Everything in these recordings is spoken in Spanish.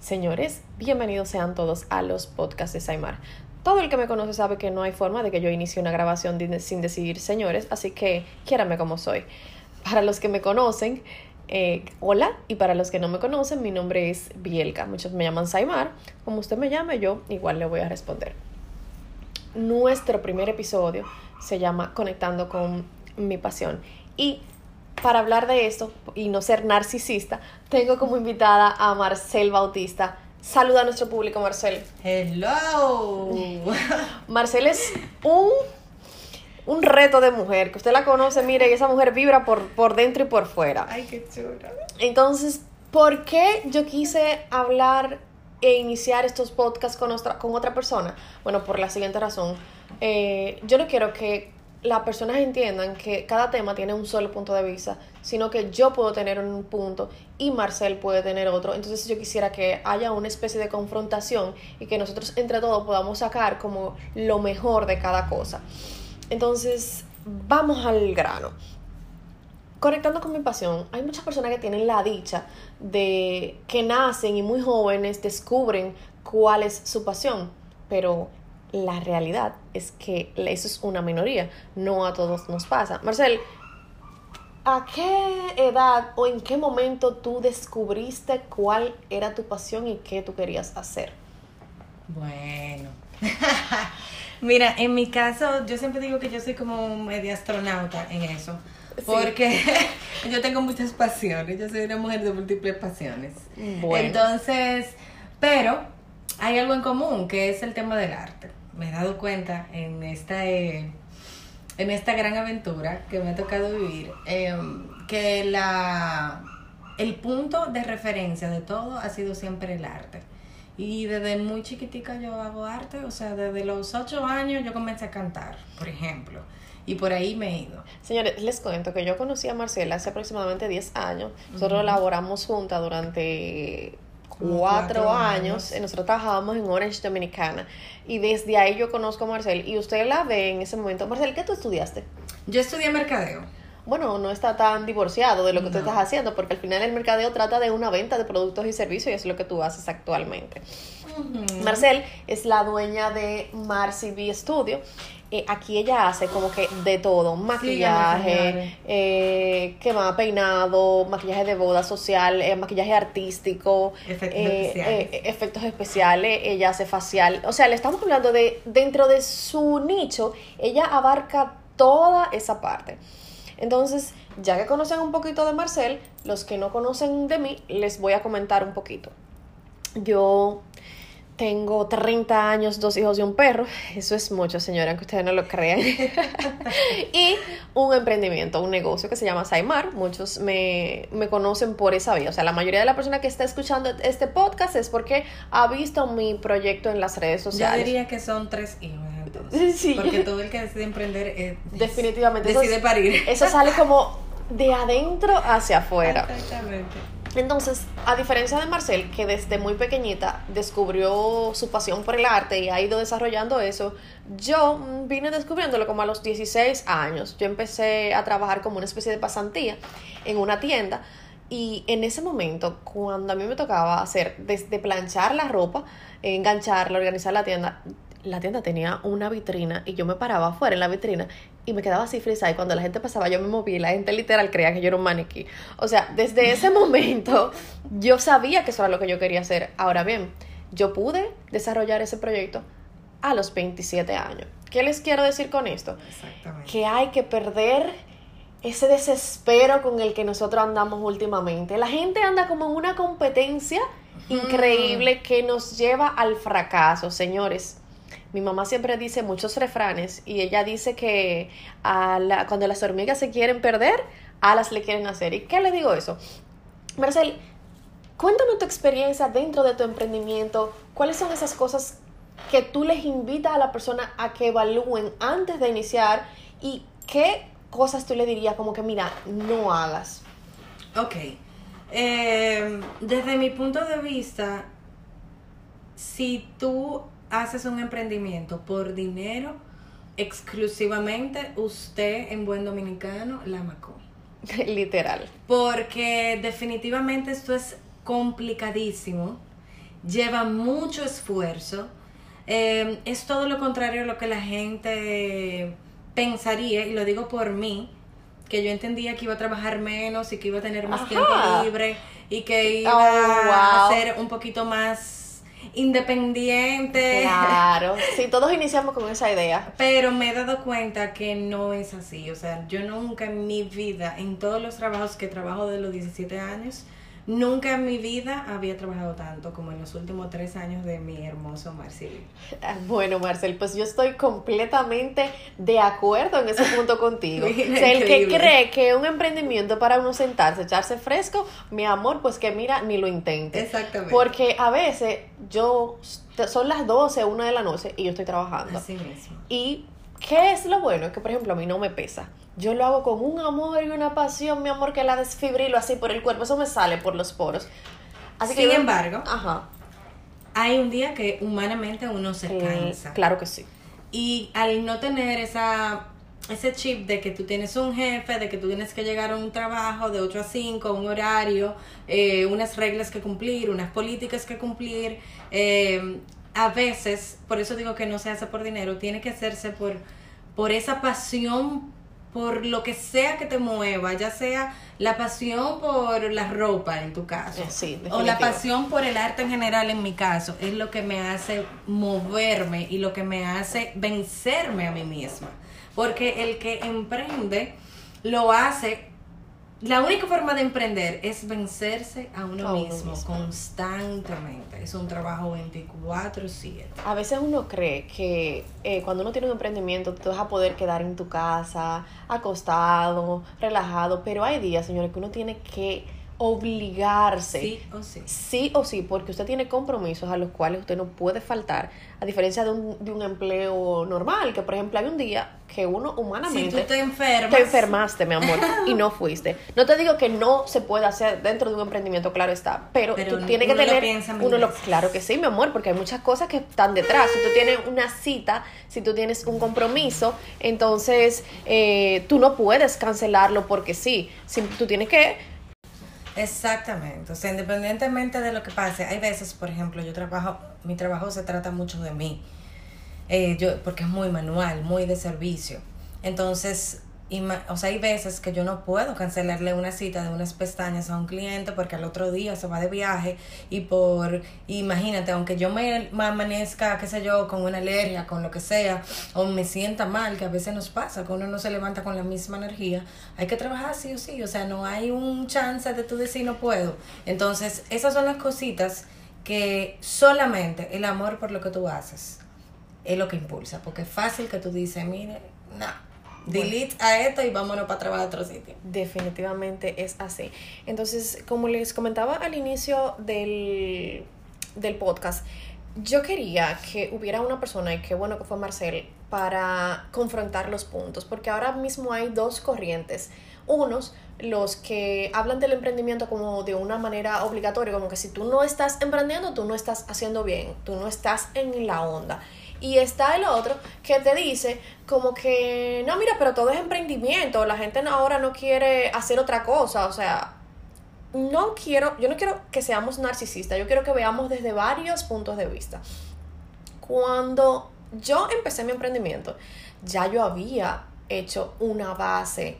Señores, bienvenidos sean todos a los podcasts de Saimar. Todo el que me conoce sabe que no hay forma de que yo inicie una grabación sin decidir señores, así que quiérame como soy. Para los que me conocen, eh, hola, y para los que no me conocen, mi nombre es Bielka. Muchos me llaman Saimar. Como usted me llame, yo igual le voy a responder. Nuestro primer episodio se llama Conectando con mi pasión. Y para hablar de esto y no ser narcisista, tengo como invitada a Marcel Bautista. Saluda a nuestro público, Marcel. Hello. Marcel es un, un reto de mujer, que usted la conoce, mire, y esa mujer vibra por, por dentro y por fuera. Ay, qué chula. Entonces, ¿por qué yo quise hablar e iniciar estos podcasts con otra, con otra persona? Bueno, por la siguiente razón. Eh, yo no quiero que las personas entiendan que cada tema tiene un solo punto de vista, sino que yo puedo tener un punto y Marcel puede tener otro. Entonces yo quisiera que haya una especie de confrontación y que nosotros entre todos podamos sacar como lo mejor de cada cosa. Entonces, vamos al grano. Conectando con mi pasión, hay muchas personas que tienen la dicha de que nacen y muy jóvenes descubren cuál es su pasión, pero la realidad es que eso es una minoría, no a todos nos pasa. Marcel, ¿a qué edad o en qué momento tú descubriste cuál era tu pasión y qué tú querías hacer? Bueno. Mira, en mi caso, yo siempre digo que yo soy como media astronauta en eso. Porque yo tengo muchas pasiones, yo soy una mujer de múltiples pasiones. Bueno. Entonces, pero hay algo en común, que es el tema del arte me he dado cuenta en esta, eh, en esta gran aventura que me ha tocado vivir, em, que la, el punto de referencia de todo ha sido siempre el arte. Y desde muy chiquitica yo hago arte, o sea, desde los ocho años yo comencé a cantar, por ejemplo. Y por ahí me he ido. Señores, les cuento que yo conocí a Marcela hace aproximadamente 10 años. Nosotros laboramos juntas durante cuatro, años, nosotros trabajábamos en Orange Dominicana y desde ahí yo conozco a Marcel y usted la ve en ese momento. Marcel, ¿qué tú estudiaste? Yo estudié mercadeo. Bueno, no está tan divorciado de lo que tú estás haciendo, porque al final el mercadeo trata de una venta de productos y servicios y es lo que tú haces actualmente. Marcel es la dueña de Marcy B Studio eh, aquí ella hace como que de todo, maquillaje, eh, ¿qué más? Peinado, maquillaje de boda social, eh, maquillaje artístico, efectos, especiales. efectos especiales, ella hace facial, o sea, le estamos hablando de, dentro de su nicho, ella abarca toda esa parte. Entonces, ya que conocen un poquito de Marcel, los que no conocen de mí, les voy a comentar un poquito. Yo tengo 30 años, dos hijos y un perro. Eso es mucho, señora, aunque ustedes no lo crean. y un emprendimiento, un negocio que se llama Saimar. Muchos me, conocen por esa vía. O sea, la mayoría de la persona que está escuchando este podcast es porque ha visto mi proyecto en las redes sociales. Yo diría que son tres hijos. Entonces, sí. Porque todo el que decide emprender eh, definitivamente decide parir. Eso sale como de adentro hacia afuera. Exactamente. Entonces, a diferencia de Marcel, que desde muy pequeñita descubrió su pasión por el arte y ha ido desarrollando eso, yo vine descubriéndolo como a los 16 años. Yo empecé a trabajar como una especie de pasantía en una tienda y en ese momento, cuando a mí me tocaba hacer desde planchar la ropa, engancharla, organizar la tienda, la tienda tenía una vitrina y yo me paraba afuera en la vitrina y me quedaba así frisa y cuando la gente pasaba yo me movía y la gente literal creía que yo era un maniquí. O sea, desde ese momento yo sabía que eso era lo que yo quería hacer. Ahora bien, yo pude desarrollar ese proyecto a los 27 años. ¿Qué les quiero decir con esto? Exactamente. Que hay que perder ese desespero con el que nosotros andamos últimamente. La gente anda como en una competencia increíble que nos lleva al fracaso, señores. Mi mamá siempre dice muchos refranes y ella dice que a la, cuando las hormigas se quieren perder, alas le quieren hacer. ¿Y qué le digo eso? Marcel, cuéntame tu experiencia dentro de tu emprendimiento. ¿Cuáles son esas cosas que tú les invitas a la persona a que evalúen antes de iniciar? ¿Y qué cosas tú le dirías como que, mira, no hagas? Ok. Eh, desde mi punto de vista, si tú haces un emprendimiento por dinero, exclusivamente usted en buen dominicano la macó. Literal. Porque definitivamente esto es complicadísimo lleva mucho esfuerzo. Eh, es todo lo contrario a lo que la gente pensaría, y lo digo por mí, que yo entendía que iba a trabajar menos y que iba a tener más tiempo libre y que iba Oh, a wow. ser un poquito más independiente. Claro, sí, todos iniciamos con esa idea. Pero me he dado cuenta que no es así. O sea, yo nunca en mi vida, en todos los trabajos que trabajo de los 17 años, nunca en mi vida había trabajado tanto como en los últimos tres años de mi hermoso Marcelo. Ah, Bueno, Marcel, pues yo estoy completamente de acuerdo en ese punto contigo. O Mira, sea, el que cree que un emprendimiento para uno sentarse, echarse fresco, mi amor, pues que mira, ni lo intente. Exactamente. Porque a veces yo, son las 12, 1 de la noche y yo estoy trabajando. Así mismo. Y ¿qué es lo bueno? Que por ejemplo a mí no me pesa. Yo lo hago con un amor y una pasión, mi amor, que la desfibrilo así por el cuerpo. Eso me sale por los poros. Así que Sin yo- embargo, Ajá. hay un día que humanamente uno se Eh, cansa. claro que sí. Y al no tener esa ese chip de que tú tienes un jefe, de que tú tienes que llegar a un trabajo de 8 a 5, un horario, eh, unas reglas que cumplir, unas políticas que cumplir, eh, a veces, por eso digo que no se hace por dinero, tiene que hacerse por, por esa pasión, por lo que sea que te mueva, ya sea la pasión por la ropa en tu caso, Eh, sí, o la pasión por el arte en general en mi caso, es lo que me hace moverme y lo que me hace vencerme a mí misma. Porque el que emprende lo hace, la única forma de emprender es vencerse a uno, A uno mismo, mismo. constantemente. Es un trabajo 24/7. A veces uno cree que eh, cuando uno tiene un emprendimiento te vas a poder quedar en tu casa, acostado, relajado, pero hay días, señores, que uno tiene que obligarse. Sí o sí. Sí o sí, porque usted tiene compromisos a los cuales usted no puede faltar, a diferencia de un, de un empleo normal, que por ejemplo hay un día que uno Si humanamente tú te enfermas, te enfermaste, mi amor, y no fuiste. No te digo que no se puede hacer dentro de un emprendimiento, claro está, pero, Pero tú tienes que uno tener, uno lo, claro que sí, mi amor, porque hay muchas cosas que están detrás. Si tú tienes una cita, si tú tienes un compromiso, entonces eh, tú no puedes cancelarlo porque sí. Si, tú tienes que Exactamente, o sea, independientemente de lo que pase, hay veces, por ejemplo, yo trabajo, mi trabajo se trata mucho de mí, eh, yo, porque es muy manual, muy de servicio. Entonces, ima- o sea, hay veces que yo no puedo cancelarle una cita de unas pestañas a un cliente porque al otro día se va de viaje y por, imagínate, aunque yo me, me amanezca, qué sé yo, con una alergia, con lo que sea, o me sienta mal, que a veces nos pasa, que uno no se levanta con la misma energía, hay que trabajar sí o sí, o sea, no hay un chance de tú decir no puedo. Entonces, esas son las cositas que solamente el amor por lo que tú haces es lo que impulsa, porque es fácil que tú dices, mire, no, delete a esto y vámonos para trabajar a otro sitio. Definitivamente es así. Entonces, como les comentaba al inicio del, del podcast, yo quería que hubiera una persona, y qué bueno que fue Marcel, para confrontar los puntos, porque ahora mismo hay dos corrientes. Unos, los que hablan del emprendimiento como de una manera obligatoria, como que si tú no estás emprendiendo, tú no estás haciendo bien, tú no estás en la onda. Y está el otro que te dice como que, no, mira, pero todo es emprendimiento, la gente ahora no quiere hacer otra cosa, o sea, no quiero, yo no quiero que seamos narcisistas, yo quiero que veamos desde varios puntos de vista. Cuando yo empecé mi emprendimiento, ya yo había hecho una base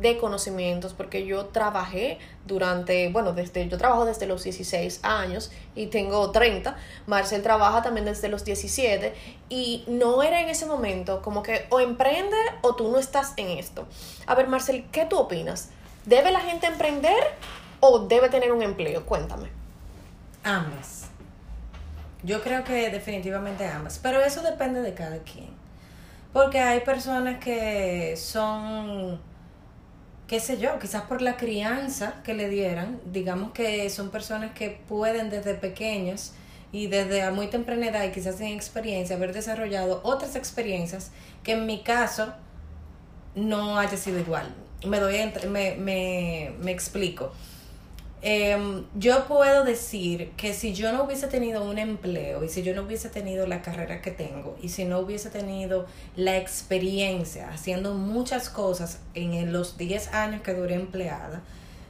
de conocimientos porque yo trabajé durante, bueno, desde yo trabajo desde los 16 años y tengo 30, Marcel trabaja también desde los 17 y no era en ese momento como que o emprende o tú no estás en esto. A ver, Marcel, ¿qué tú opinas? ¿Debe la gente emprender o debe tener un empleo? Cuéntame. Ambas. Yo creo que definitivamente ambas, pero eso depende de cada quien. Porque hay personas que son, qué sé yo, quizás por la crianza que le dieran, digamos que son personas que pueden desde pequeños y desde a muy temprana edad y quizás sin experiencia haber desarrollado otras experiencias que en mi caso no haya sido igual. Me doy, me, me, me explico. Em, yo puedo decir que si yo no hubiese tenido un empleo y si yo no hubiese tenido la carrera que tengo y si no hubiese tenido la experiencia haciendo muchas cosas en los 10 años que duré empleada,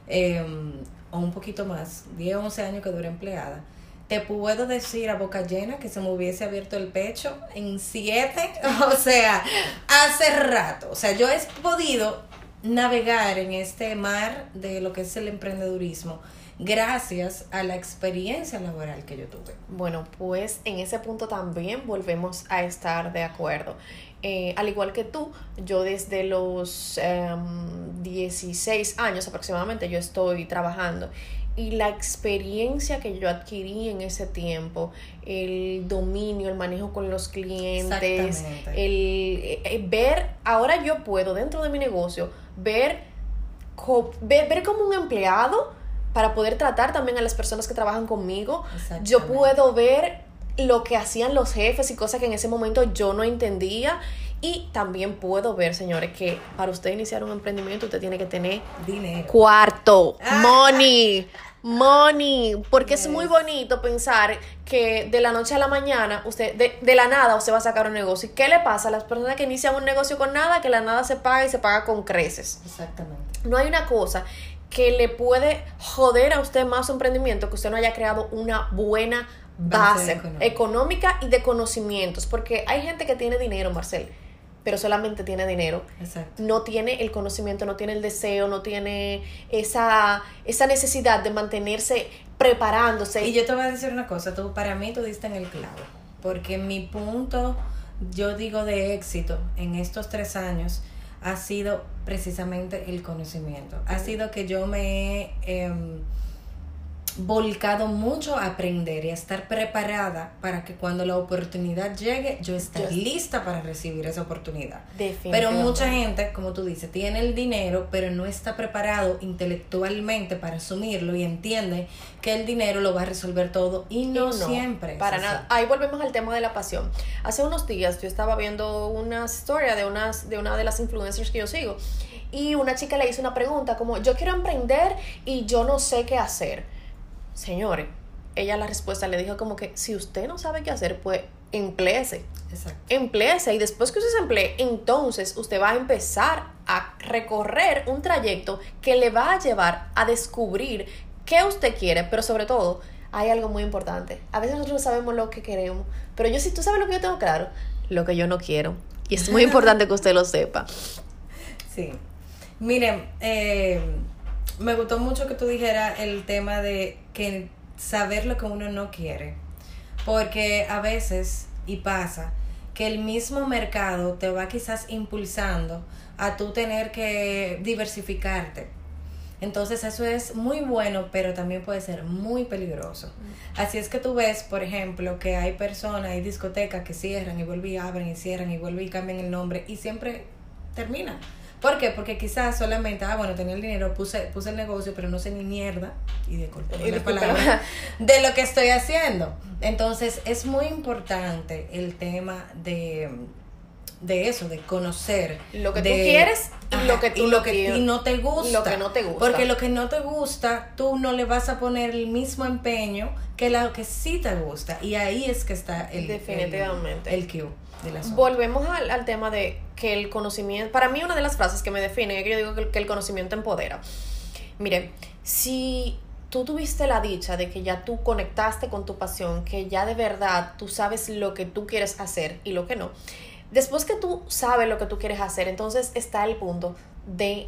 em, o un poquito más, 10 o 11 años que duré empleada, te puedo decir a boca llena que se me hubiese abierto el pecho en siete, o sea, hace rato. O sea, yo he podido navegar en este mar de lo que es el emprendedurismo gracias a la experiencia laboral que yo tuve. Bueno, pues en ese punto también volvemos a estar de acuerdo. Eh, al igual que tú, yo desde los 16 em, años aproximadamente yo estoy trabajando y la experiencia que yo adquirí en ese tiempo, el dominio, el manejo con los clientes, el, eh, ver, ahora yo puedo dentro de mi negocio ver, ver, ver como un empleado para poder tratar también a las personas que trabajan conmigo. Yo puedo ver lo que hacían los jefes y cosas que en ese momento yo no entendía. Y también puedo ver, señores, que para usted iniciar un emprendimiento usted tiene que tener dinero. Cuarto, ah. money, money. Porque es muy bonito pensar que de la noche a la mañana, usted, de, de, la nada, usted va a sacar un negocio. ¿Y qué le pasa a las personas que inician un negocio con nada? Que la nada se paga y se paga con creces. Exactamente. No hay una cosa que le puede joder a usted más su emprendimiento que usted no haya creado una buena base, económica. y de conocimientos. Porque hay gente que tiene dinero, Marcel, pero solamente tiene dinero. Exacto. No tiene el conocimiento, no tiene el deseo, no tiene esa, esa necesidad de mantenerse preparándose. Y yo te voy a decir una cosa, tú para mí tú diste en el clavo. Porque mi punto, yo digo de éxito en estos tres años, ha sido precisamente el conocimiento. Ha sido que yo me he em, volcado mucho a aprender y a estar preparada para que cuando la oportunidad llegue, yo esté lista para recibir esa oportunidad. Pero mucha gente, como tú dices, tiene el dinero, pero no está preparado intelectualmente para asumirlo y entiende que el dinero lo va a resolver todo y no, siempre. Para nada. Ahí volvemos al tema de la pasión. Hace unos días yo estaba viendo una historia de, unas, de una de las influencers que yo sigo y una chica le hizo una pregunta como, yo quiero emprender y yo no sé qué hacer señores, ella la respuesta le dijo como que si usted no sabe qué hacer, pues empléese. Exacto. Empléese y después que usted se emplee, entonces usted va a empezar a recorrer un trayecto que le va a llevar a descubrir qué usted quiere, pero sobre todo hay algo muy importante. A veces nosotros no sabemos lo que queremos, pero yo sí, tú sabes lo que yo tengo claro, lo que yo no quiero. Y es muy importante que usted lo sepa. Sí. Miren, eh, me gustó mucho que tú dijeras el tema de que saber lo que uno no quiere. Porque a veces, y pasa, que el mismo mercado te va quizás impulsando a tú tener que diversificarte. Entonces eso es muy bueno, pero también puede ser muy peligroso. Así es que tú ves, por ejemplo, que hay personas, hay discotecas que cierran y vuelven y abren y cierran y vuelven y cambian el nombre y siempre terminan. ¿Por qué? Porque quizás solamente, ah, bueno, tenía el dinero, puse, puse el negocio, pero no sé ni mierda, y de la palabra, de lo que estoy haciendo. Entonces, es muy importante el tema de de eso, de conocer lo que tú quieres y lo que tú lo que no te gusta. Lo que no te gusta. Porque lo que no te gusta, tú no le vas a poner el mismo empeño que lo que sí te gusta. Y ahí es que está el definitivamente el, el Volvemos al, al, tema de que el conocimiento, para mí una de las frases que me define es que yo digo que, que el conocimiento empodera. Mire, si tú tuviste la dicha de que ya tú conectaste con tu pasión, que ya de verdad tú sabes lo que tú quieres hacer y lo que no, después que tú sabes lo que tú quieres hacer, entonces está el punto de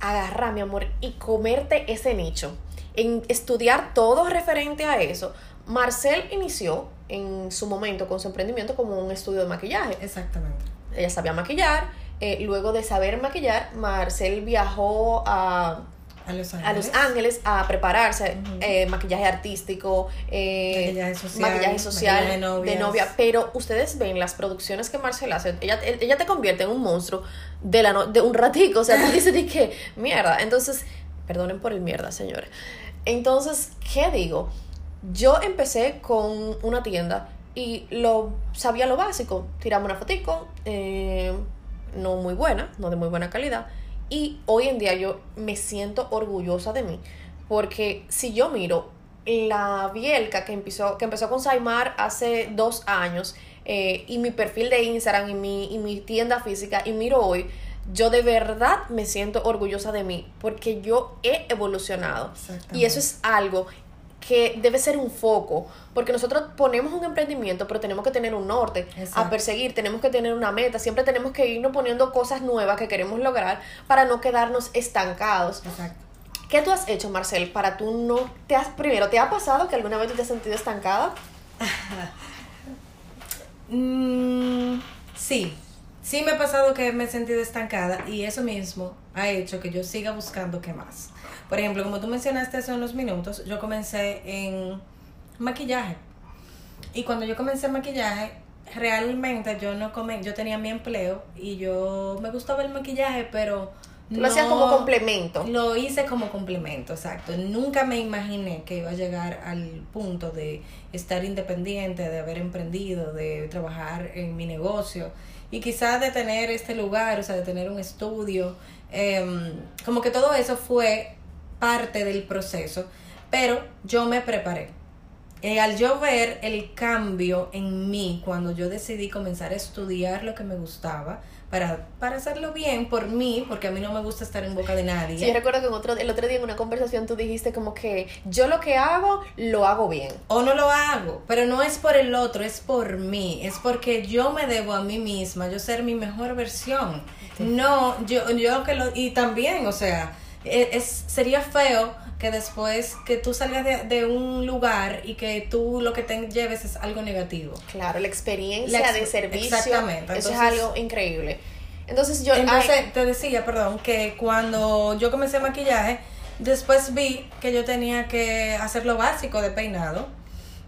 agarrar, mi amor, y comerte ese nicho, en estudiar todo referente a eso. Marcel inició en su momento con su emprendimiento como un estudio de maquillaje. Exactamente. Ella sabía maquillar. Eh, luego de saber maquillar, Marcel viajó a, a, Los, Ángeles. a prepararse, eh, maquillaje artístico, eh, maquillaje social, de, novia. Pero ustedes ven las producciones que Marcel hace, ella, ella te convierte en un monstruo de, la de un ratico. O sea, tú dices de qué mierda. Entonces, perdonen por el mierda, señores. Entonces, ¿qué digo? Yo empecé con una tienda y lo sabía lo básico. Tiramos una fotico, eh, no muy buena, no de muy buena calidad. Y hoy en día yo me siento orgullosa de mí. Porque si yo miro la Bielka que empezó, que empezó con Saimar hace dos años, eh, y mi perfil de Instagram y mi, y mi tienda física, y miro hoy, yo de verdad me siento orgullosa de mí porque yo he evolucionado. Y eso es algo que debe ser un foco, porque nosotros ponemos un emprendimiento, pero tenemos que tener un norte a perseguir, tenemos que tener una meta, siempre tenemos que irnos poniendo cosas nuevas que queremos lograr para no quedarnos estancados. Exacto. ¿Qué tú has hecho, Marcel, para tú no te has primero te ha pasado que alguna vez tú te has sentido estancada? Mm, sí, sí me ha pasado que me he sentido estancada y eso mismo ha hecho que yo siga buscando qué más. Por ejemplo, como tú mencionaste hace unos minutos, yo comencé en maquillaje. Y cuando yo comencé en maquillaje, realmente yo no comé, yo tenía mi empleo y yo me gustaba el maquillaje, pero lo hacías como complemento. Lo hice como complemento, exacto. Nunca me imaginé que iba a llegar al punto de estar independiente, de haber emprendido, de trabajar en mi negocio y quizás de tener este lugar, o sea, de tener un estudio. Em, como que todo eso fue parte del proceso, pero yo me preparé. Eh, al yo ver el cambio en mí cuando yo decidí comenzar a estudiar lo que me gustaba, para, para hacerlo bien por mí, porque a mí no me gusta estar en boca de nadie. Sí, yo recuerdo que en otro, el otro día en una conversación tú dijiste como que yo lo que hago, lo hago bien. O no lo hago, pero no es por el otro, es por mí, es porque yo me debo a mí misma, yo ser mi mejor versión. No, yo, yo que lo, y también, o sea, es, sería feo que después que tú salgas de, de, un lugar y que tú lo que te lleves es algo negativo. Claro, la experiencia de servicio. Exactamente. eso es algo increíble. Entonces yo... Entonces te decía, perdón, que cuando yo comencé maquillaje, después vi que yo tenía que hacer lo básico de peinado.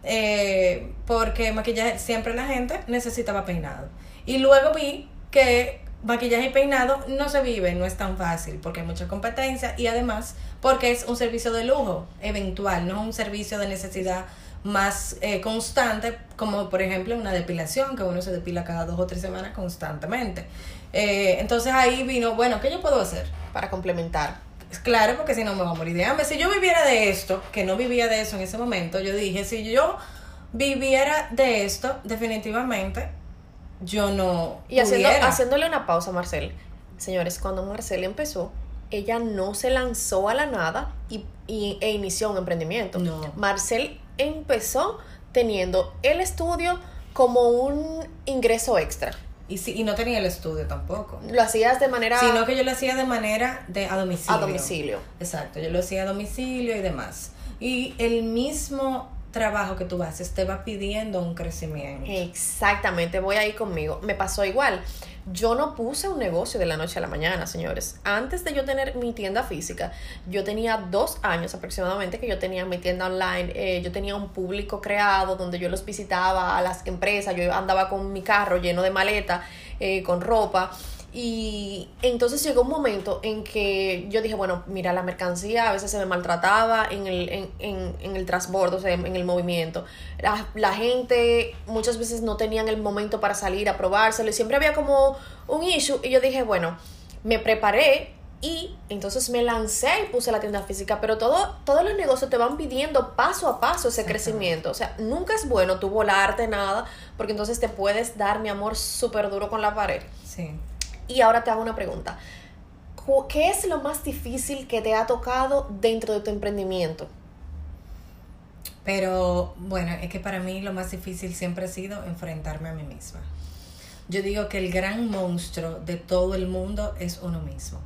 Eh, porque maquillaje, siempre la gente necesitaba peinado. Y luego vi que maquillaje y peinado no se vive, no es tan fácil porque hay mucha competencia y además porque es un servicio de lujo eventual, no es un servicio de necesidad más eh, constante como por ejemplo una depilación que uno se depila cada dos o tres semanas constantemente. Eh, entonces ahí vino, bueno, ¿qué yo puedo hacer? Para complementar. Claro, porque si no me va a morir de hambre. Si yo viviera de esto, que no vivía de eso en ese momento, yo dije, si yo viviera de esto, definitivamente yo no. Y haciendo, haciéndole una pausa, Marcel. Señores, cuando Marcel empezó, ella no se lanzó a la nada y, e inició un emprendimiento. No. Marcel empezó teniendo el estudio como un ingreso extra. Y, sí, y no tenía el estudio tampoco. Lo hacías de manera... Sino que yo lo hacía de manera de a domicilio. A domicilio. Exacto, yo lo hacía a domicilio y demás. Y el mismo trabajo que tú haces te va pidiendo un crecimiento. Exactamente, voy ahí conmigo. Me pasó igual. Yo no puse un negocio de la noche a la mañana, señores. Antes de yo tener mi tienda física, yo tenía dos años aproximadamente que yo tenía mi tienda online. Eh, yo tenía un público creado donde yo los visitaba a las empresas. Yo andaba con mi carro lleno de maleta, eh, con ropa. Y entonces llegó un momento en que yo dije, bueno, mira, la mercancía a veces se me maltrataba en el, en, en, en el transbordo, o sea, en, el movimiento. La, la, gente muchas veces no tenían el momento para salir a probárselo y siempre había como un issue. Y yo dije, bueno, me preparé y entonces me lancé y puse la tienda física, pero todo, todos los negocios te van pidiendo paso a paso ese crecimiento. O sea, nunca es bueno tú volarte nada, porque entonces te puedes dar mi amor súper duro con la pared. Sí. Y ahora te hago una pregunta. ¿Qué es lo más difícil que te ha tocado dentro de tu emprendimiento? Pero bueno, es que para mí lo más difícil siempre ha sido enfrentarme a mí misma. Yo digo que el gran monstruo de todo el mundo es uno mismo.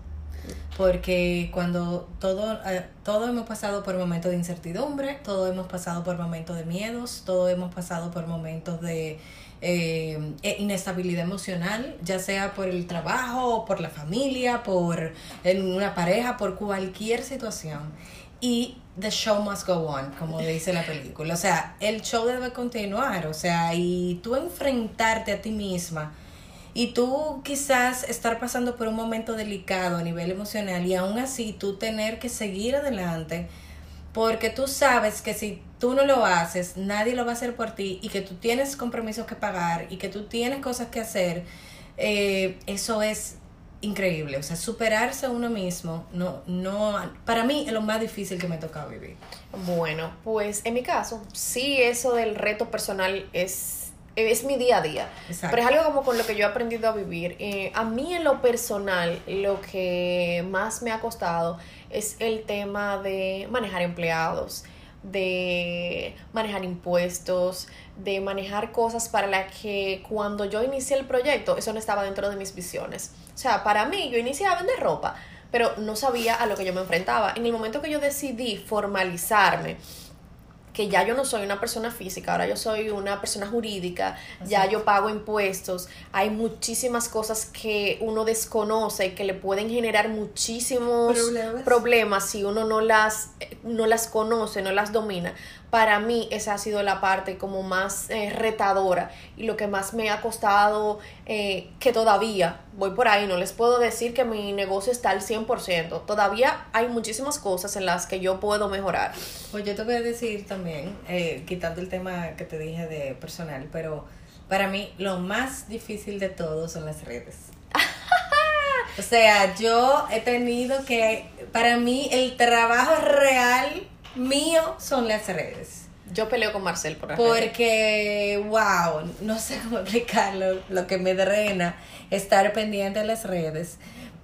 Porque cuando todo, eh, todo hemos pasado por momentos de incertidumbre, todo hemos pasado por momentos de miedos, todo hemos pasado por momentos de eh, e inestabilidad emocional, ya sea por el trabajo, por la familia, por en una pareja, por cualquier situación. Y the show must go on, como dice la película. O sea, el show debe continuar. O sea, y tú enfrentarte a ti misma y tú quizás estar pasando por un momento delicado a nivel emocional y aún así tú tener que seguir adelante porque tú sabes que si tú no lo haces, nadie lo va a hacer por ti y que tú tienes compromisos que pagar y que tú tienes cosas que hacer, eh, eso es increíble. O sea, superarse a uno mismo, no, no, para mí es lo más difícil que me ha tocado vivir. Bueno, pues en mi caso, sí, eso del reto personal es es mi día a día. Pero es algo como con lo que yo he aprendido a vivir. Eh, a mí en lo personal, lo que más me ha costado es el tema de manejar empleados, de manejar impuestos, de manejar cosas para las que cuando yo inicié el proyecto, eso no estaba dentro de mis visiones. O sea, para mí yo inicié a vender ropa, pero no sabía a lo que yo me enfrentaba. En el momento que yo decidí formalizarme, que ya yo no soy una persona física, ahora yo soy una persona jurídica, ya yo pago impuestos, hay muchísimas cosas que uno desconoce y que le pueden generar muchísimos problemas, si uno no las, no las conoce, no las domina para mí esa ha sido la parte como más eh, retadora y lo que más me ha costado eh, que todavía voy por ahí, no les puedo decir que mi negocio está al 100%, todavía hay muchísimas cosas en las que yo puedo mejorar. Pues yo te voy a decir también, eh, quitando el tema que te dije de personal, pero para mí lo más difícil de todo son las redes. o sea, yo he tenido que, para mí el trabajo real mío son las redes. Yo peleo con Marcel por Porque, wow, no sé cómo explicarlo, lo que me drena estar pendiente de las redes.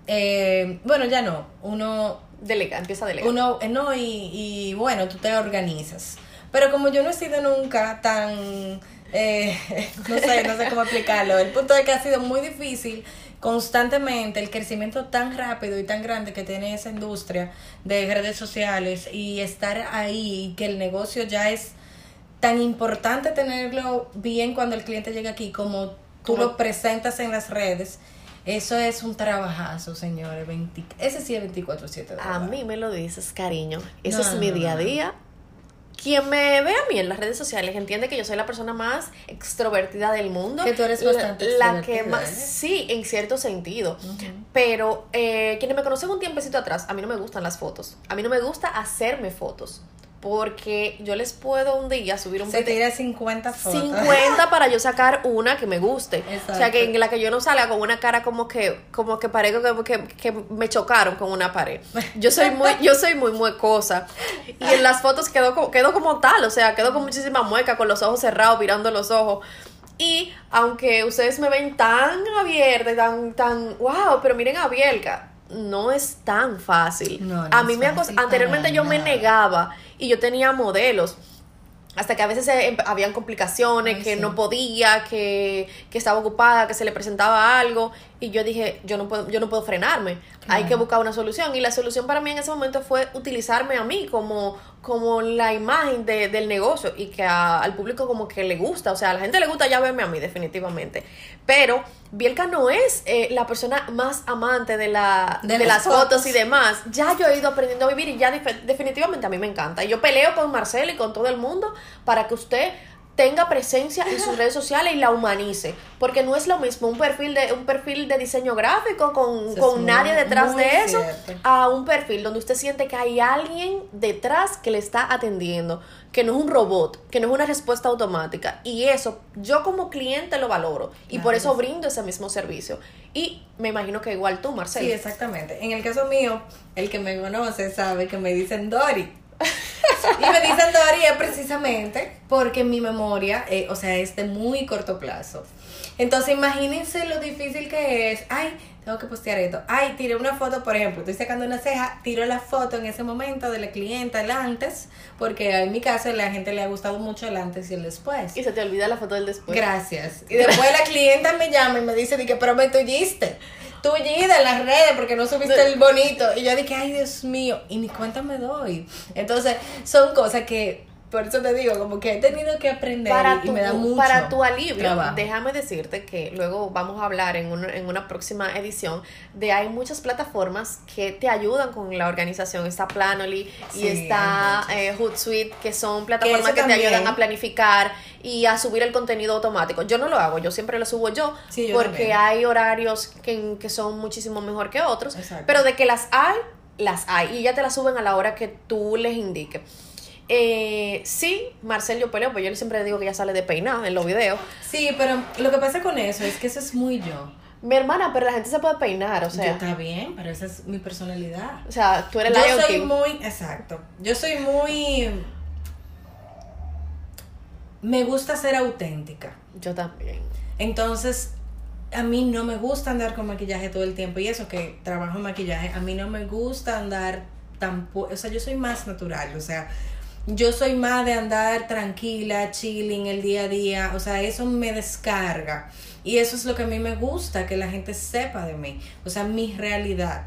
Eh, bueno, ya no, uno... Delega, empieza a delegar. Uno, eh, no, y, y bueno, tú te organizas. Pero como yo no he sido nunca tan... Eh, no sé, no sé cómo explicarlo. El punto de que ha sido muy difícil constantemente el crecimiento tan rápido y tan grande que tiene esa industria de redes sociales y estar ahí, que el negocio ya es tan importante tenerlo bien cuando el cliente llega aquí como tú lo presentas en las redes. Eso es un trabajazo, señores. ese sí es 24-7. A mí me lo dices, cariño. Eso es mi día a día quien me ve a mí en las redes sociales entiende que yo soy la persona más extrovertida del mundo. Que tú eres bastante la, la que más, sí, en cierto sentido. Pero eh, quienes me conocen un tiempecito atrás, a mí no me gustan las fotos. A mí no me gusta hacerme fotos porque yo les puedo un día subir un Se tira 50 fotos. 50 para yo sacar una que me guste. O sea, que en la que yo no salga con una cara como que como que parezco que, que, me chocaron con una pared. Yo soy muy yo soy muy muecosa. Y en las fotos quedó, quedó como tal, o sea, quedó con muchísima mueca, con los ojos cerrados, mirando los ojos. Y aunque ustedes me ven tan abierta, tan, tan, wow, pero miren a Bielka, no es tan fácil. a mí me anteriormente yo me negaba y yo tenía modelos hasta que a veces eh, habían complicaciones, que no podía, que, que, estaba ocupada, que se le presentaba algo y yo dije, yo no puedo, yo no puedo frenarme, hay que buscar una solución. Y la solución para mí en ese momento fue utilizarme a mí como, como la imagen de, del negocio y que al público como que le gusta, o sea, a la gente le gusta ya verme a mí definitivamente, pero Bielka no es eh, la persona más amante de, la, de, las fotos. y demás, ya yo he ido aprendiendo a vivir y ya definitivamente a mí me encanta. Y yo peleo con Marcel y con todo el mundo para que usted tenga presencia en sus redes sociales y la humanice, porque no es lo mismo un perfil de un perfil de diseño gráfico con, con nadie detrás de eso a un perfil donde usted siente que hay alguien detrás que le está atendiendo, que no es un robot, que no es una respuesta automática y eso yo como cliente lo valoro y por eso brindo ese mismo servicio. Y me imagino que igual tú, Marcelo. Sí, exactamente. En el caso mío, el que me conoce sabe que me dicen Dori y me dicen Dori es precisamente porque mi memoria, eh, o sea, es de muy corto plazo. Entonces, imagínense lo difícil que es. Ay, tengo que postear esto. Ay, tiré una foto, por ejemplo, estoy sacando una ceja, tiro la foto en ese momento de la clienta, el antes, porque en mi caso a la gente le ha gustado mucho el antes y el después. Y se te olvida la foto del después. Gracias. Y después la clienta me llama y me dice, que pero me tulliste tullida en las redes porque no subiste el bonito. Y yo dije, ay, Dios mío, y ni cuenta me doy. Entonces, son cosas que por eso te digo, como que he tenido que aprender para y me da mucho Para tu alivio, déjame decirte que luego vamos a hablar en, en una próxima edición de hay muchas plataformas que te ayudan con la organización. Está Planoly y está eh, Hootsuite, que son plataformas que, te ayudan a planificar y a subir el contenido automático. Yo no lo hago, yo siempre lo subo yo, porque hay horarios que, que son muchísimo mejor que otros, pero de que las hay, las hay y ya te las suben a la hora que tú les indiques. Eh, sí, Marcel yo peleo, pues yo siempre digo que ya sale de peinada en los videos. Sí, pero lo que pasa con eso es que eso es muy yo. Mi hermana, pero la gente se puede peinar, o sea. Yo está bien, pero esa es mi personalidad. O sea, tú eres la Yo soy muy, exacto. Yo soy muy me gusta ser auténtica. Yo también. Entonces, a mí no me gusta andar con maquillaje todo el tiempo y eso que trabajo en maquillaje, a mí no me gusta andar tan, o sea, yo soy más natural, o sea, yo soy más de andar tranquila, chilling el día a día, o sea, eso me descarga. Y eso es lo que a mí me gusta, que la gente sepa de mí, o sea, mi realidad.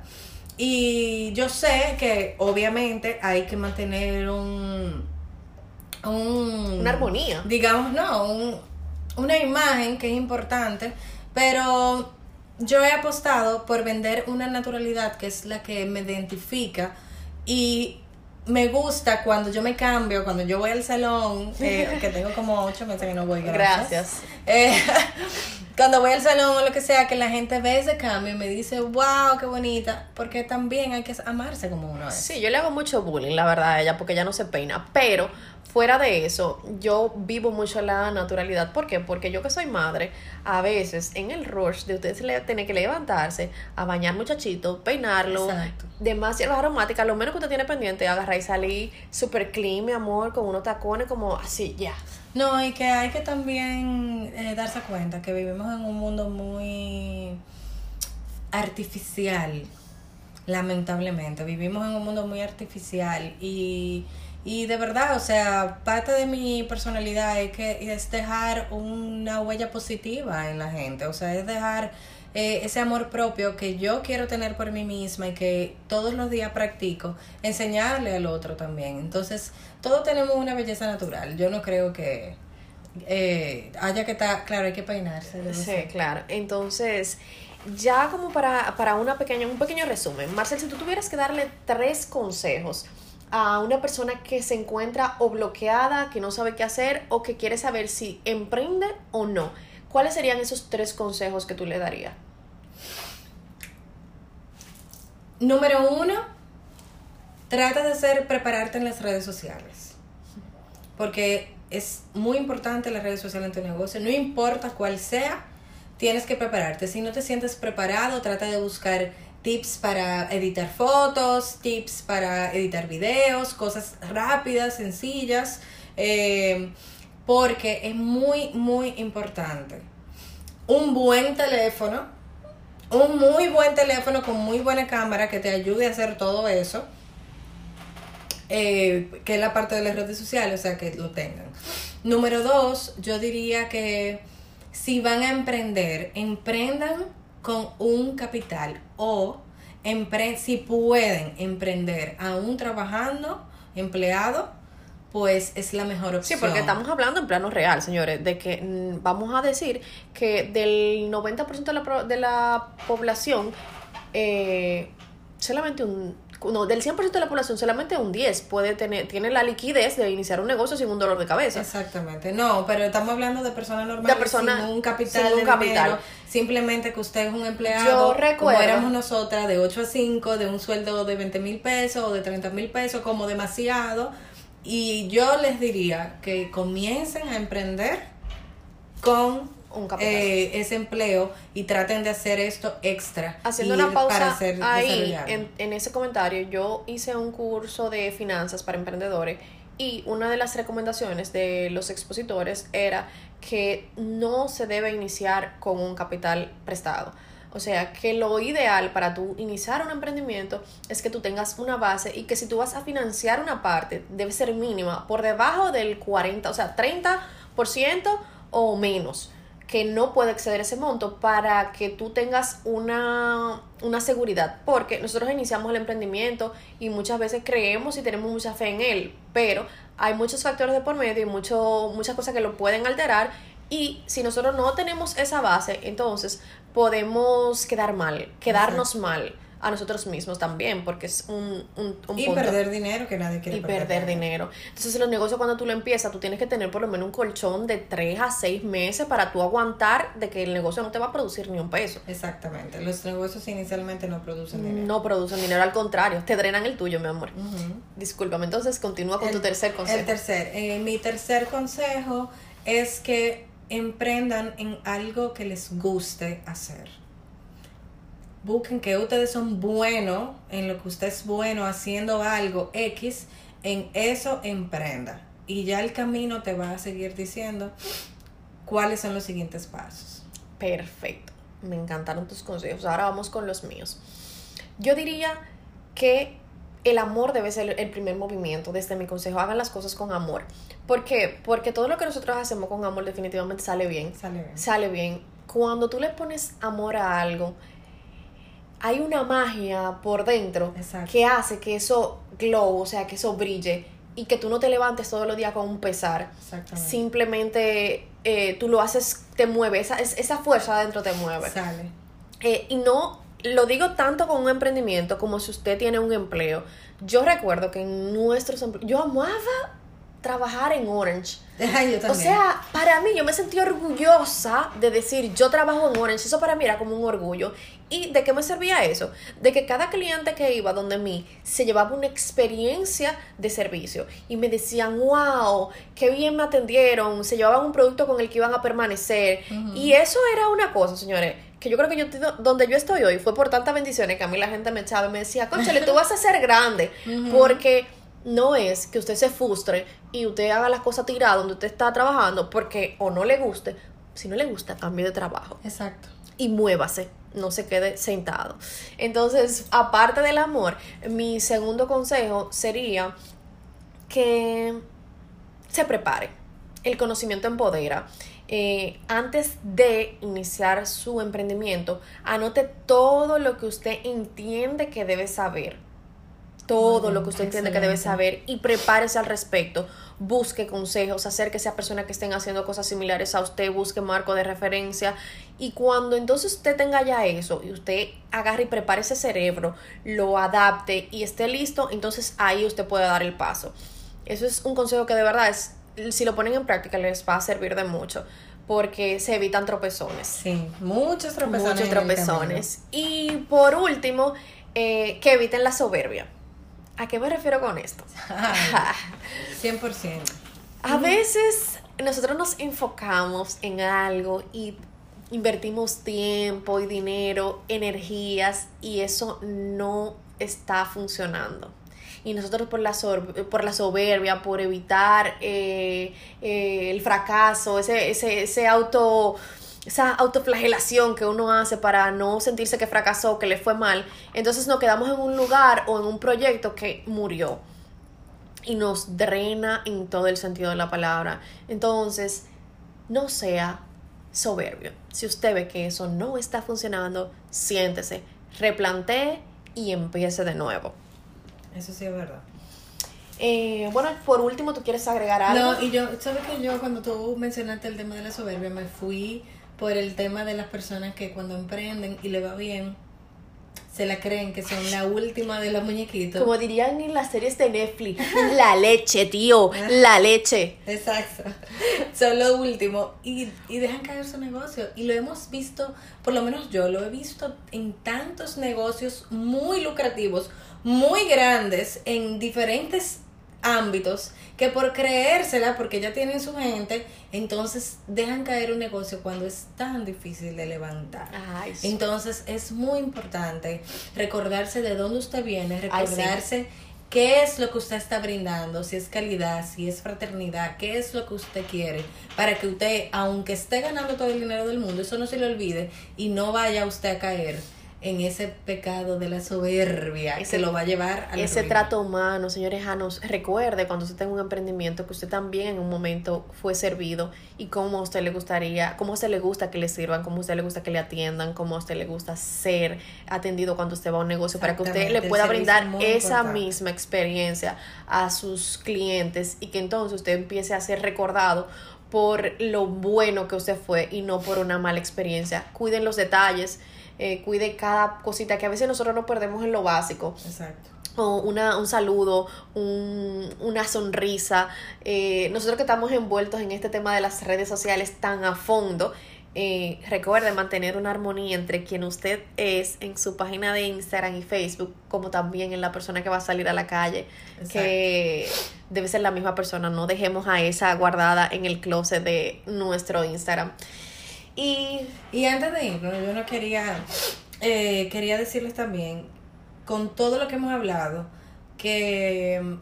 Y yo sé que obviamente hay que mantener un... un Una armonía. Digamos, no, un, una imagen que es importante, pero yo he apostado por vender una naturalidad que es la que me identifica y me gusta cuando yo me cambio, cuando yo voy al salón, eh, que tengo como ocho meses que no voy, gracias. Gracias. Eh, cuando voy al salón o lo que sea, que la gente ve ese cambio y me dice, wow, qué bonita, porque también hay que amarse como uno es. Sí, yo le hago mucho bullying, la verdad, a ella, porque ella no se peina, pero fuera de eso, yo vivo mucho la naturalidad. ¿Por qué? Porque yo que soy madre, a veces en el rush de ustedes le tiene que levantarse a bañar muchachito, peinarlo, Exacto. demasiado aromática, lo menos que usted tiene pendiente agarrar y salir super clean, mi amor, con unos tacones como así, ya. No, y que hay que también eh, darse cuenta que vivimos en un mundo muy artificial, lamentablemente. Vivimos en un mundo muy artificial y, y de verdad, o sea, parte de mi personalidad es que es dejar una huella positiva en la gente, o sea, es dejar eh, ese amor propio que yo quiero tener por mí misma y que todos los días practico, enseñarle al otro también. Entonces, todos tenemos una belleza natural. Yo no creo que eh, haya que estar, claro, hay que peinarse. Sí, sé. claro. Entonces, ya como para, para una pequeña, un pequeño resumen, Marcel, si tú tuvieras que darle tres consejos a una persona que se encuentra o bloqueada, que no sabe qué hacer o que quiere saber si emprende o no, ¿cuáles serían esos tres consejos que tú le darías? Número uno, trata de hacer prepararte en las redes sociales. Porque es muy importante las redes sociales en tu negocio. No importa cuál sea, tienes que prepararte. Si no te sientes preparado, trata de buscar tips para editar fotos, tips para editar videos, cosas rápidas, sencillas. eh, porque es muy, muy importante. Un buen teléfono, un muy buen teléfono con muy buena cámara que te ayude a hacer todo eso. eh, que es la parte de las redes sociales, o sea, que lo tengan. Número dos, yo diría que si van a emprender, emprendan con un capital o si pueden emprender aún trabajando, empleado, pues es la mejor Sí, opción. porque estamos hablando en plano real, señores, de que mm, vamos a decir que del 90% de la, de la población, eh, solamente un... No, del 100% de la población, solamente un 10 puede tener, tiene la liquidez de iniciar un negocio sin un dolor de cabeza. Exactamente, no, pero estamos hablando de personas normales De personas sin un capital sin un de capital. dinero, simplemente que usted es un empleado, Yo recuerdo- como éramos nosotras, de 8 a 5, de un sueldo de 20 mil pesos o de 30 mil pesos, como demasiado, y yo les diría que comiencen a emprender con Un eh, ese empleo y traten de hacer esto extra. Haciendo una pausa para hacer- ahí, en ese comentario, yo hice un curso de finanzas para emprendedores y una de las recomendaciones de los expositores era que no se debe iniciar con un capital prestado. O sea, que lo ideal para tú iniciar un emprendimiento es que tú tengas una base y que si tú vas a financiar una parte, debe ser mínima, por debajo del 40, o sea, 30% o menos que no puede exceder ese monto para que tú tengas una, una seguridad. Porque nosotros iniciamos el emprendimiento y muchas veces creemos y tenemos mucha fe en él, pero hay muchos factores de por medio y mucho, muchas cosas que lo pueden alterar. Y si nosotros no tenemos esa base, entonces podemos quedar mal, quedarnos mal a nosotros mismos también, porque es un, un, un y punto perder dinero que nadie quiere y perder dinero. Entonces, en los negocios, cuando tú lo empiezas, tú tienes que tener por lo menos un colchón de 3 a 6 meses para tú aguantar de que el negocio no te va a producir ni un peso. Exactamente, los negocios inicialmente no producen dinero. No producen dinero, al contrario, te drenan el tuyo, mi amor. Ujú. Discúlpame, entonces continúa con tu tercer consejo. El tercer, eh, mi tercer consejo es que emprendan en algo que les guste hacer. Busquen que ustedes son buenos en lo que usted es bueno haciendo algo X, en eso emprenda. Y ya el camino te va a seguir diciendo cuáles son los siguientes pasos. Perfecto. Me encantaron tus consejos. Ahora vamos con los míos. Yo diría que el amor debe ser el primer movimiento, desde mi consejo, hagan las cosas con amor. ¿Por qué? Porque todo lo que nosotros hacemos con amor definitivamente sale bien. Sale bien. Sale bien. Cuando tú le pones amor a algo, hay una magia por dentro Exacto. que hace que eso glow, o sea, que eso brille y que tú no te levantes todos los días con un pesar. Exactamente. Simplemente eh, tú lo haces, te mueve, esa, es- esa fuerza adentro te mueve. Sale. Eh, y no lo digo tanto con un emprendimiento como si usted tiene un empleo. Yo recuerdo que en nuestros empleos, yo amaba trabajar en Orange. Yo también. O sea, para mí, yo me sentí orgullosa de decir, yo trabajo en Orange. Eso para mí era como un orgullo. ¿Y de qué me servía eso? De que cada cliente que iba donde mí se llevaba una experiencia de servicio. Y me decían, wow, qué bien me atendieron. Se llevaban un producto con el que iban a permanecer. Y eso era una cosa, señores. Que yo creo que yo donde yo estoy hoy fue por tantas bendiciones que a mí la gente me echaba y me decía, conchale, tú vas a ser grande. Porque no es que usted se frustre y usted haga las cosas tiradas donde usted está trabajando porque o no le guste. Si no le gusta, cambie de trabajo Exacto. y muévase, no se quede sentado. Entonces, aparte del amor, mi segundo consejo sería que se prepare. El conocimiento empodera. Eh, antes de iniciar su emprendimiento, anote todo lo que usted entiende que debe saber. Todo lo que usted entiende que debe saber y prepárese al respecto. Busque consejos, acérquese a personas que estén haciendo cosas similares a usted, busque marco de referencia. Y cuando entonces usted tenga ya eso y usted agarre y prepare ese cerebro, lo adapte y esté listo, entonces ahí usted puede dar el paso. Eso es un consejo que de verdad es, si lo ponen en práctica les va a servir de mucho porque se evitan tropezones. Sí, muchos tropezones. Muchos tropezones. Y por último, eh, que eviten la soberbia. ¿A qué me refiero con esto? Ay, 100%. A veces nosotros nos enfocamos en algo y invertimos tiempo y dinero, energías y eso no está funcionando. Y nosotros por la, por la soberbia, por evitar eh, eh, el fracaso, ese, ese, ese auto, esa autoflagelación que uno hace para no sentirse que fracasó, que le fue mal, entonces nos quedamos en un lugar o en un proyecto que murió y nos drena en todo el sentido de la palabra. Entonces, no sea soberbio. Si usted ve que eso no está funcionando, siéntese, replantee y empiece de nuevo. Eso sí es verdad. Eh, bueno, por último, ¿tú quieres agregar algo? No, y yo, ¿sabes que yo cuando tú mencionaste el tema de la soberbia me fui por el tema de las personas que cuando emprenden y le va bien, se la creen que son la última de los muñequitos. Como dirían en las series de Netflix, la leche, tío, la leche. Exacto. Son lo último. Y, y dejan caer su negocio. Y lo hemos visto, por lo menos yo lo he visto en tantos negocios muy lucrativos, muy grandes, en diferentes ámbitos, que por creérsela, porque ya tienen su gente, entonces dejan caer un negocio cuando es tan difícil de levantar. Ay, sí. Entonces es muy importante recordarse de dónde usted viene, Ay, sí. recordarse qué es lo que usted está brindando, si es calidad, si es fraternidad, qué es lo que usted quiere, para que usted, aunque esté ganando todo el dinero del mundo, eso no se le olvide y no vaya usted a caer en ese pecado de la soberbia que Ese- se lo va a llevar a Ese trato humano, señores Janos, recuerde cuando usted tenga un emprendimiento que usted también en un momento fue servido y cómo a usted le gustaría, cómo a usted le gusta que le sirvan, cómo a usted le gusta que le atiendan, cómo a usted le gusta ser atendido cuando usted va a un negocio para que usted le pueda brindar esa importante. misma experiencia a sus clientes y que entonces usted empiece a ser recordado por lo bueno que usted fue y no por una mala experiencia. Cuiden los detalles, eh, cuide cada cosita que a veces nosotros nos perdemos en lo básico Exacto. o una, un saludo, un- una sonrisa. Eh, nosotros que estamos envueltos en este tema de las redes sociales tan a fondo, eh, recuerde mantener una armonía entre quien usted es en su página de Instagram y Facebook, como también en la persona que va a salir a la calle, que debe ser la misma persona. No dejemos a esa guardada en el closet de nuestro Instagram. Y Y antes de irnos, yo no quería, eh, quería decirles también, con todo lo que hemos hablado, que mm,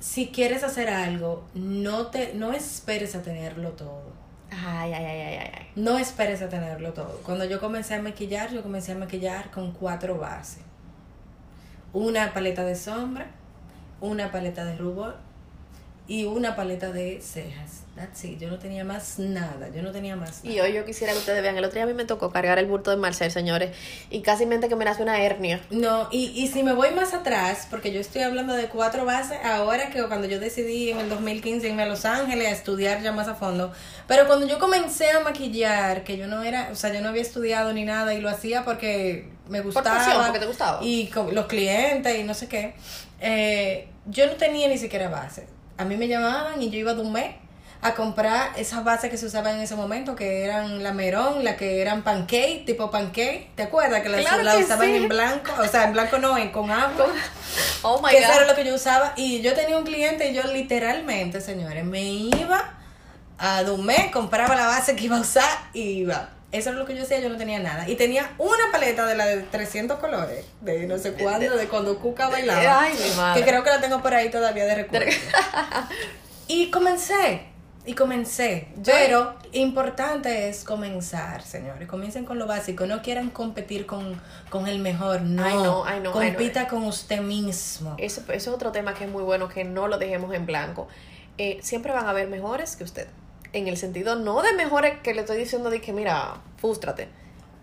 si quieres hacer algo, no te, no esperes a tenerlo todo. ay, ay, ay, ay, ay, ay. No esperes a tenerlo todo. Cuando yo comencé a maquillar, yo comencé a maquillar con cuatro bases. una paleta de sombra, una paleta de rubor y una paleta de cejas. That's it. Yo no tenía más nada. Yo no tenía más nada. Y hoy yo quisiera que ustedes vean, el otro día a mí me tocó cargar el bulto de Marcel, señores, y casi mente que me nace una hernia. No, y, y si me voy más atrás, porque yo estoy hablando de cuatro bases, ahora que cuando yo decidí en el 2015 irme a Los Ángeles a estudiar ya más a fondo, pero cuando yo comencé a maquillar, que yo no era, o sea, yo no había estudiado ni nada y lo hacía porque me gustaba. pasión, porque te gustaba. Y con los clientes y no sé qué, eh, yo no tenía ni siquiera base. A mí me llamaban y yo iba de un mes a comprar esas bases que se usaban en ese momento, que eran la Merón, la que eran pancake, tipo pancake. ¿Te acuerdas? Que las Claro la usaban sí. en blanco, o sea, en blanco no, en con agua. Oh my que eso era god. lo que yo usaba. Y yo tenía un cliente y yo literalmente, señores, me iba a Dumé, compraba la base que iba a usar y iba. Eso era lo que yo hacía, yo no tenía nada. Y tenía una paleta de la de 300 colores, de no sé cuándo, de cuando Cuca bailaba. Ay, mi madre. Que creo que la tengo por ahí todavía de recuerdo. y comencé, y comencé. Pero importante es comenzar, señores. Comiencen con lo básico. No quieran competir con, con el mejor. No. No. Compita con usted mismo. Eso, eso es otro tema que es muy bueno, que no lo dejemos en blanco. Eh, siempre van a haber mejores que usted. En el sentido no de mejores que le estoy diciendo de que, mira, fústrate.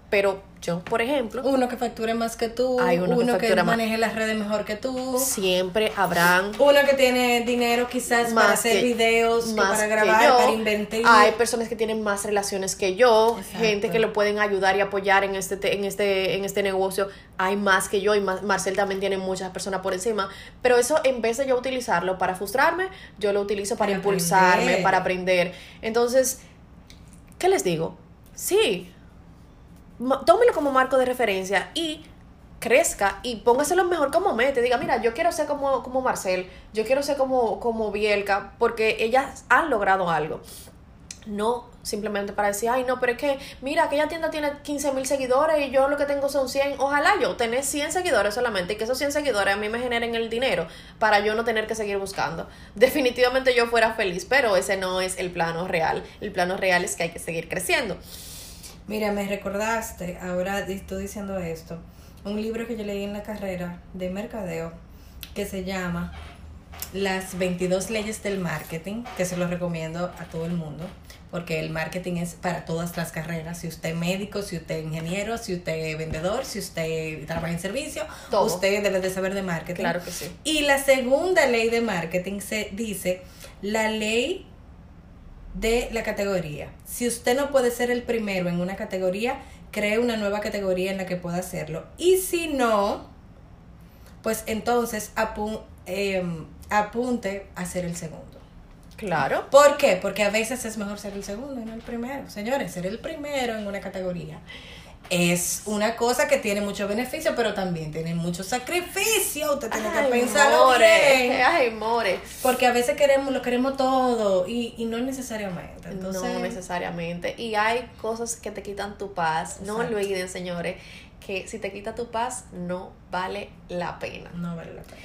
Pero yo, por ejemplo, Uno que facture más que tú. Hay uno que uno que, más. maneje las redes mejor que tú. siempre habrán Uno que tiene dinero quizás para hacer videos, más para que grabar, yo. para inventar. Hay personas que tienen más relaciones que yo, Exacto. gente que lo pueden ayudar y apoyar en este te- en este en este negocio. Hay más que yo y Ma- Marcel también tiene muchas personas por encima, pero eso en vez de yo utilizarlo para frustrarme, yo lo utilizo para, Para impulsarme, aprender. para aprender. Entonces, ¿qué les digo? Sí, tómelo como marco de referencia y crezca y póngaselo mejor como mete. Diga, mira, yo quiero ser como, como Marcel, yo quiero ser como, como Bielka, porque ellas han logrado algo. No simplemente para decir, ay, no, pero es que, mira, aquella tienda tiene 15 mil seguidores y yo lo que tengo son 100. Ojalá yo tener 100 seguidores solamente y que esos 100 seguidores a mí me generen el dinero para yo no tener que seguir buscando. Definitivamente yo fuera feliz, pero ese no es el plano real. El plano real es que hay que seguir creciendo. Mira, me recordaste, ahora estoy diciendo esto, un libro que yo leí en la carrera de mercadeo que se llama Las 22 leyes del marketing, que se lo recomiendo a todo el mundo, porque el marketing es para todas las carreras, si usted es médico, si usted es ingeniero, si usted es vendedor, si usted trabaja en servicio, Todo. usted debe de saber de marketing. Claro que sí. Y la segunda ley de marketing se dice la ley de la categoría. Si usted no puede ser el primero en una categoría, cree una nueva categoría en la que pueda hacerlo. Y si no, pues entonces apu- em, apunte a ser el segundo. Claro. ¿Por qué? Porque a veces es mejor ser el segundo y no el primero. Señores, ser el primero en una categoría es una cosa que tiene mucho beneficio, pero también tiene mucho sacrificio. Usted tiene que Ay, pensarlo more. Ay, more. Porque a veces queremos, lo queremos todo y, y no necesariamente. Entonces, no necesariamente. Y hay cosas que te quitan tu paz. No olviden, señores, que si te quita tu paz, no vale la pena. no vale la pena.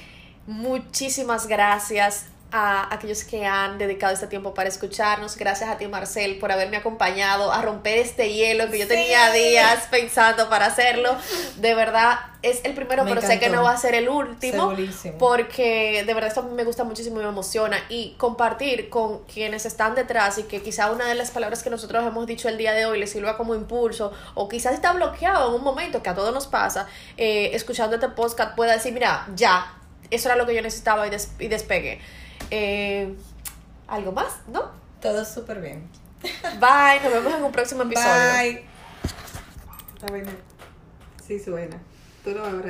Muchísimas gracias a aquellos que han dedicado este tiempo para escucharnos. Gracias a ti, Marcel, por haberme acompañado a romper este hielo que yo Sí. tenía días pensando para hacerlo. De verdad, es el primero, Me pero sé que encantó. no va a ser el último. Segurísimo. Porque de verdad esto me gusta muchísimo y me emociona. Y compartir con quienes están detrás y que quizá una de las palabras que nosotros hemos dicho el día de hoy les sirva como impulso o quizás está bloqueado en un momento que a todos nos pasa, eh, escuchando este podcast pueda decir, mira, ya, eso era lo que yo necesitaba y, des- y despegué. Eh, ¿Algo más? ¿No? Todo súper bien. Bye, nos vemos en un próximo episodio. Bye. Está buena. Sí suena. Tú lo ahora.